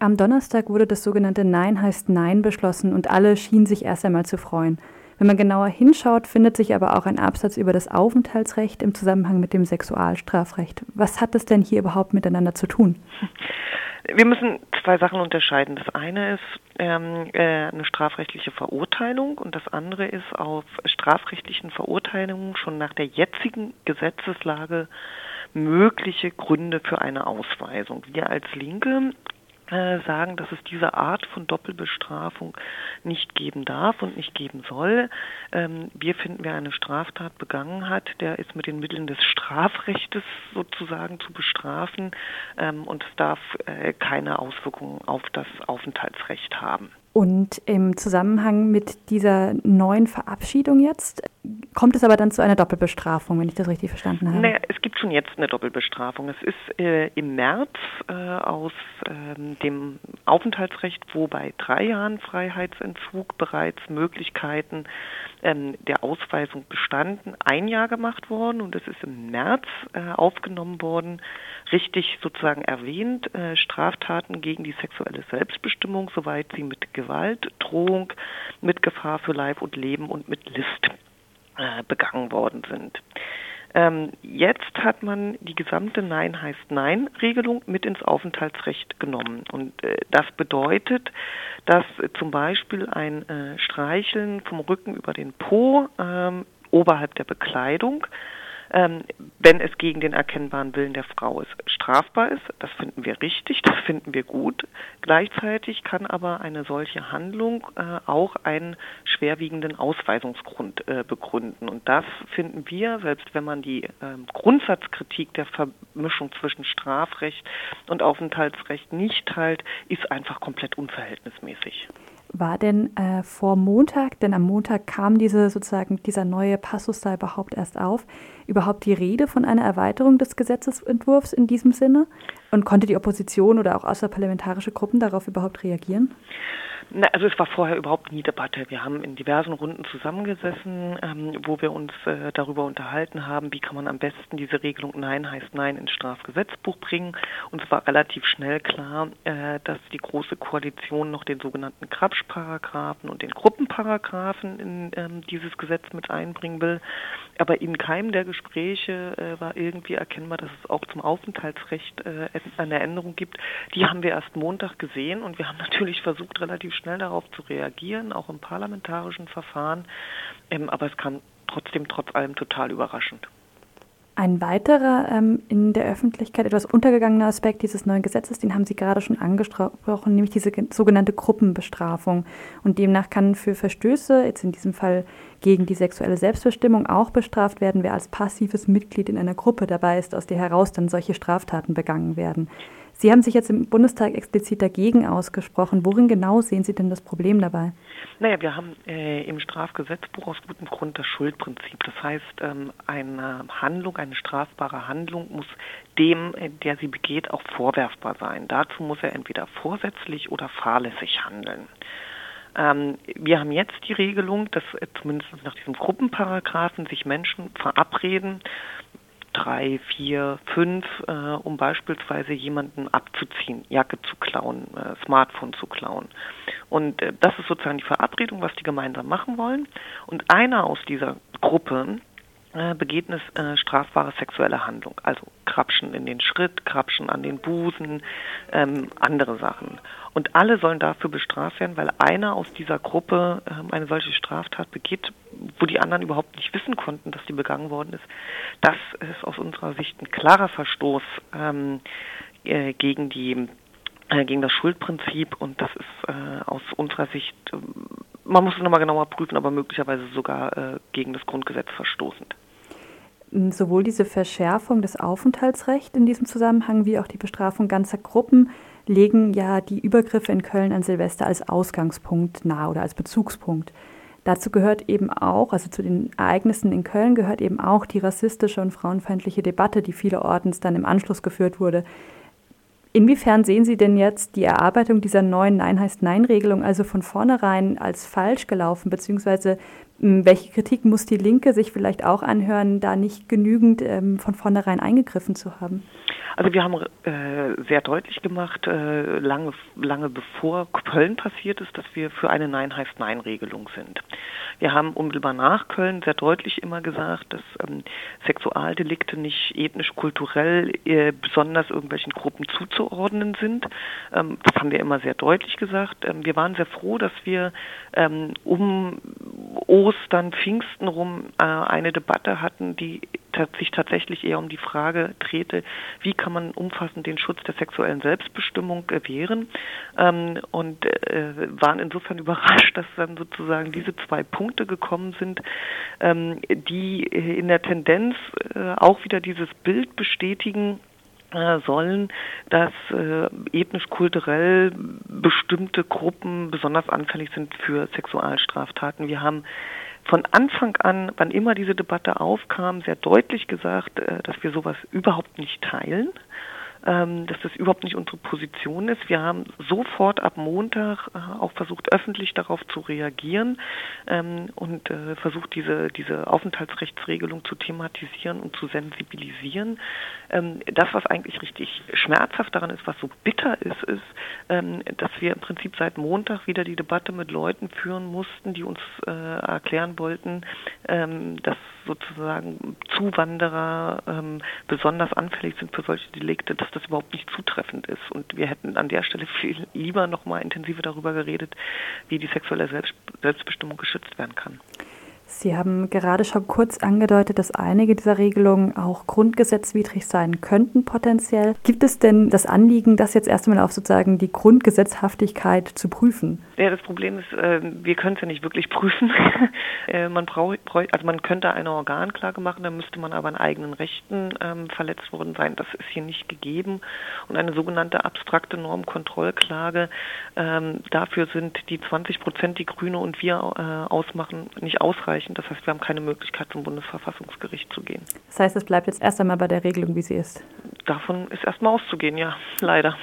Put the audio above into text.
Am Donnerstag wurde das sogenannte Nein heißt Nein beschlossen und alle schienen sich erst einmal zu freuen. Wenn man genauer hinschaut, findet sich aber auch ein Absatz über das Aufenthaltsrecht im Zusammenhang mit dem Sexualstrafrecht. Was hat das denn hier überhaupt miteinander zu tun? Wir müssen zwei Sachen unterscheiden. Das eine ist ähm, äh, eine strafrechtliche Verurteilung und das andere ist auf strafrechtlichen Verurteilungen schon nach der jetzigen Gesetzeslage mögliche Gründe für eine Ausweisung. Wir als Linke sagen, dass es diese Art von Doppelbestrafung nicht geben darf und nicht geben soll. Ähm, wir finden, wer eine Straftat begangen hat, der ist mit den Mitteln des Strafrechtes sozusagen zu bestrafen ähm, und es darf äh, keine Auswirkungen auf das Aufenthaltsrecht haben. Und im Zusammenhang mit dieser neuen Verabschiedung jetzt kommt es aber dann zu einer Doppelbestrafung, wenn ich das richtig verstanden habe. Naja, es gibt schon jetzt eine Doppelbestrafung. Es ist äh, im März äh, aus äh, dem Aufenthaltsrecht, wo bei drei Jahren Freiheitsentzug bereits Möglichkeiten ähm, der Ausweisung bestanden, ein Jahr gemacht worden und es ist im März äh, aufgenommen worden richtig sozusagen erwähnt, äh, Straftaten gegen die sexuelle Selbstbestimmung, soweit sie mit Gewalt, Drohung, mit Gefahr für Leib und Leben und mit List äh, begangen worden sind. Ähm, jetzt hat man die gesamte Nein heißt Nein Regelung mit ins Aufenthaltsrecht genommen. Und äh, das bedeutet, dass äh, zum Beispiel ein äh, Streicheln vom Rücken über den Po ähm, oberhalb der Bekleidung ähm, wenn es gegen den erkennbaren Willen der Frau ist, strafbar ist. Das finden wir richtig, das finden wir gut. Gleichzeitig kann aber eine solche Handlung äh, auch einen schwerwiegenden Ausweisungsgrund äh, begründen. Und das finden wir, selbst wenn man die äh, Grundsatzkritik der Vermischung zwischen Strafrecht und Aufenthaltsrecht nicht teilt, ist einfach komplett unverhältnismäßig war denn äh, vor Montag, denn am Montag kam diese sozusagen dieser neue Passus da überhaupt erst auf, überhaupt die Rede von einer Erweiterung des Gesetzesentwurfs in diesem Sinne? Und konnte die Opposition oder auch außerparlamentarische Gruppen darauf überhaupt reagieren? Na, also es war vorher überhaupt nie Debatte. Wir haben in diversen Runden zusammengesessen, ähm, wo wir uns äh, darüber unterhalten haben, wie kann man am besten diese Regelung Nein heißt Nein ins Strafgesetzbuch bringen. Und es war relativ schnell klar, äh, dass die Große Koalition noch den sogenannten Krabsch-Paragraphen und den Gruppenparagraphen in ähm, dieses Gesetz mit einbringen will. Aber in keinem der Gespräche äh, war irgendwie erkennbar, dass es auch zum Aufenthaltsrecht äh, eine Änderung gibt. Die haben wir erst Montag gesehen und wir haben natürlich versucht, relativ schnell darauf zu reagieren, auch im parlamentarischen Verfahren. Ähm, aber es kam trotzdem trotz allem total überraschend. Ein weiterer ähm, in der Öffentlichkeit etwas untergegangener Aspekt dieses neuen Gesetzes, den haben Sie gerade schon angesprochen, nämlich diese sogenannte Gruppenbestrafung. Und demnach kann für Verstöße, jetzt in diesem Fall gegen die sexuelle Selbstbestimmung, auch bestraft werden, wer als passives Mitglied in einer Gruppe dabei ist, aus der heraus dann solche Straftaten begangen werden. Sie haben sich jetzt im Bundestag explizit dagegen ausgesprochen. Worin genau sehen Sie denn das Problem dabei? Naja, wir haben äh, im Strafgesetzbuch aus gutem Grund das Schuldprinzip. Das heißt, ähm, eine Handlung, eine strafbare Handlung muss dem, äh, der sie begeht, auch vorwerfbar sein. Dazu muss er entweder vorsätzlich oder fahrlässig handeln. Ähm, wir haben jetzt die Regelung, dass äh, zumindest nach diesem Gruppenparagraphen sich Menschen verabreden, drei, vier, fünf, äh, um beispielsweise jemanden abzuziehen, Jacke zu klauen, äh, Smartphone zu klauen. Und äh, das ist sozusagen die Verabredung, was die gemeinsam machen wollen. Und einer aus dieser Gruppe äh, begeht eine äh, strafbare sexuelle Handlung, also Krapschen in den Schritt, Krapschen an den Busen, ähm, andere Sachen. Und alle sollen dafür bestraft werden, weil einer aus dieser Gruppe ähm, eine solche Straftat begeht, wo die anderen überhaupt nicht wissen konnten, dass die begangen worden ist. Das ist aus unserer Sicht ein klarer Verstoß ähm, äh, gegen die äh, gegen das Schuldprinzip und das ist äh, aus unserer Sicht, äh, man muss es nochmal genauer prüfen, aber möglicherweise sogar äh, gegen das Grundgesetz verstoßend. Sowohl diese Verschärfung des Aufenthaltsrechts in diesem Zusammenhang wie auch die Bestrafung ganzer Gruppen legen ja die Übergriffe in Köln an Silvester als Ausgangspunkt nahe oder als Bezugspunkt. Dazu gehört eben auch, also zu den Ereignissen in Köln gehört eben auch die rassistische und frauenfeindliche Debatte, die vielerorts dann im Anschluss geführt wurde. Inwiefern sehen Sie denn jetzt die Erarbeitung dieser neuen Nein heißt Nein-Regelung also von vornherein als falsch gelaufen, beziehungsweise Welche Kritik muss die Linke sich vielleicht auch anhören, da nicht genügend ähm, von vornherein eingegriffen zu haben? Also wir haben äh, sehr deutlich gemacht, äh, lange, lange bevor Köln passiert ist, dass wir für eine Nein heißt Nein-Regelung sind. Wir haben unmittelbar nach Köln sehr deutlich immer gesagt, dass ähm, Sexualdelikte nicht ethnisch-kulturell äh, besonders irgendwelchen Gruppen zuzuordnen sind. Ähm, das haben wir immer sehr deutlich gesagt. Ähm, wir waren sehr froh, dass wir ähm, um Ostern, Pfingsten rum äh, eine Debatte hatten, die sich tatsächlich eher um die Frage drehte, wie kann man umfassend den Schutz der sexuellen Selbstbestimmung gewähren ähm, und äh, waren insofern überrascht, dass dann sozusagen diese zwei Punkte gekommen sind, ähm, die in der Tendenz äh, auch wieder dieses Bild bestätigen, äh, sollen, dass äh, ethnisch-kulturell bestimmte Gruppen besonders anfällig sind für Sexualstraftaten. Wir haben von Anfang an, wann immer diese Debatte aufkam, sehr deutlich gesagt, äh, dass wir sowas überhaupt nicht teilen dass das überhaupt nicht unsere Position ist. Wir haben sofort ab Montag äh, auch versucht, öffentlich darauf zu reagieren ähm, und äh, versucht, diese, diese Aufenthaltsrechtsregelung zu thematisieren und zu sensibilisieren. Ähm, das, was eigentlich richtig schmerzhaft daran ist, was so bitter ist, ist, ähm, dass wir im Prinzip seit Montag wieder die Debatte mit Leuten führen mussten, die uns äh, erklären wollten, ähm, dass sozusagen Zuwanderer ähm, besonders anfällig sind für solche Delikte, dass das überhaupt nicht zutreffend ist. Und wir hätten an der Stelle viel lieber noch mal intensiver darüber geredet, wie die sexuelle Selbst Selbstbestimmung geschützt werden kann. Sie haben gerade schon kurz angedeutet, dass einige dieser Regelungen auch grundgesetzwidrig sein könnten potenziell. Gibt es denn das Anliegen, das jetzt erst einmal auf sozusagen die Grundgesetzhaftigkeit zu prüfen? Ja, das Problem ist, äh, wir können es ja nicht wirklich prüfen. Äh, man braucht, also man könnte eine Organklage machen, dann müsste man aber an eigenen Rechten ähm, verletzt worden sein. Das ist hier nicht gegeben. Und eine sogenannte abstrakte Normkontrollklage, ähm, dafür sind die 20 Prozent, die Grüne und wir äh, ausmachen, nicht ausreichend ausreichend. Das heißt, wir haben keine Möglichkeit, zum Bundesverfassungsgericht zu gehen. Das heißt, es bleibt jetzt erst einmal bei der Regelung, wie sie ist. Davon ist erstmal auszugehen, ja, leider.